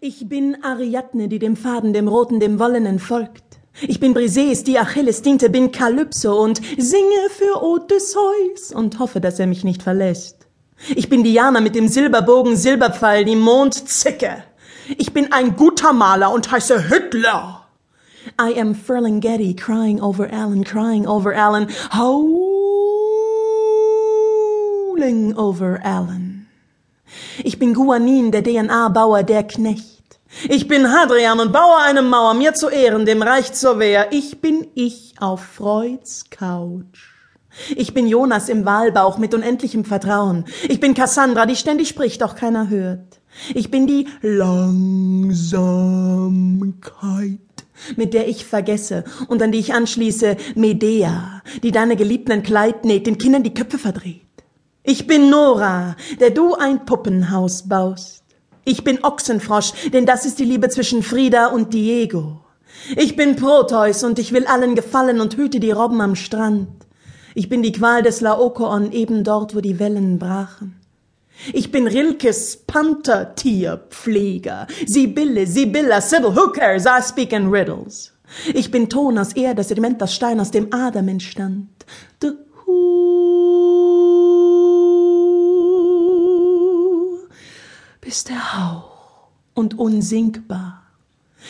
Ich bin Ariadne, die dem Faden, dem Roten, dem Wollenen folgt. Ich bin Briseis, die Achilles diente, bin Kalypso und singe für Odysseus und hoffe, dass er mich nicht verlässt. Ich bin Diana mit dem Silberbogen, Silberpfeil, die Mondzicke. Ich bin ein guter Maler und heiße Hitler. I am Ferlinghetti, crying over Alan, crying over Alan, howling over Alan. Ich bin Guanin, der DNA-Bauer, der Knecht. Ich bin Hadrian und baue eine Mauer, mir zu Ehren, dem Reich zur Wehr. Ich bin ich auf Freuds Couch. Ich bin Jonas im Wahlbauch mit unendlichem Vertrauen. Ich bin Cassandra, die ständig spricht, doch keiner hört. Ich bin die Langsamkeit, mit der ich vergesse und an die ich anschließe Medea, die deine Geliebten ein Kleid näht, den Kindern die Köpfe verdreht. Ich bin Nora, der du ein Puppenhaus baust. Ich bin Ochsenfrosch, denn das ist die Liebe zwischen Frida und Diego. Ich bin Proteus und ich will allen gefallen und hüte die Robben am Strand. Ich bin die Qual des Laokoon eben dort, wo die Wellen brachen. Ich bin Rilkes Panthertierpfleger. Sibylle, Sibylla, Sybil, who cares? I speak in riddles. Ich bin Ton aus Erde, Sediment, das Stein, aus dem Adam entstand. The bist der Hauch und unsinkbar.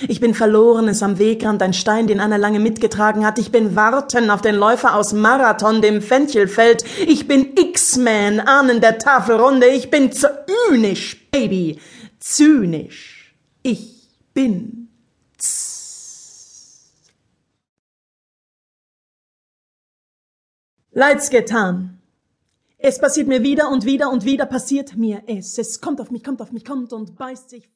Ich bin Verlorenes am Wegrand, ein Stein, den Anna lange mitgetragen hat. Ich bin Warten auf den Läufer aus Marathon, dem Fenchelfeld. Ich bin X-Man, Ahnen der Tafelrunde. Ich bin zynisch, Baby, zynisch. Ich bin Leid's getan. Es passiert mir wieder und wieder und wieder passiert mir es. Es kommt auf mich, kommt auf mich, kommt und beißt sich.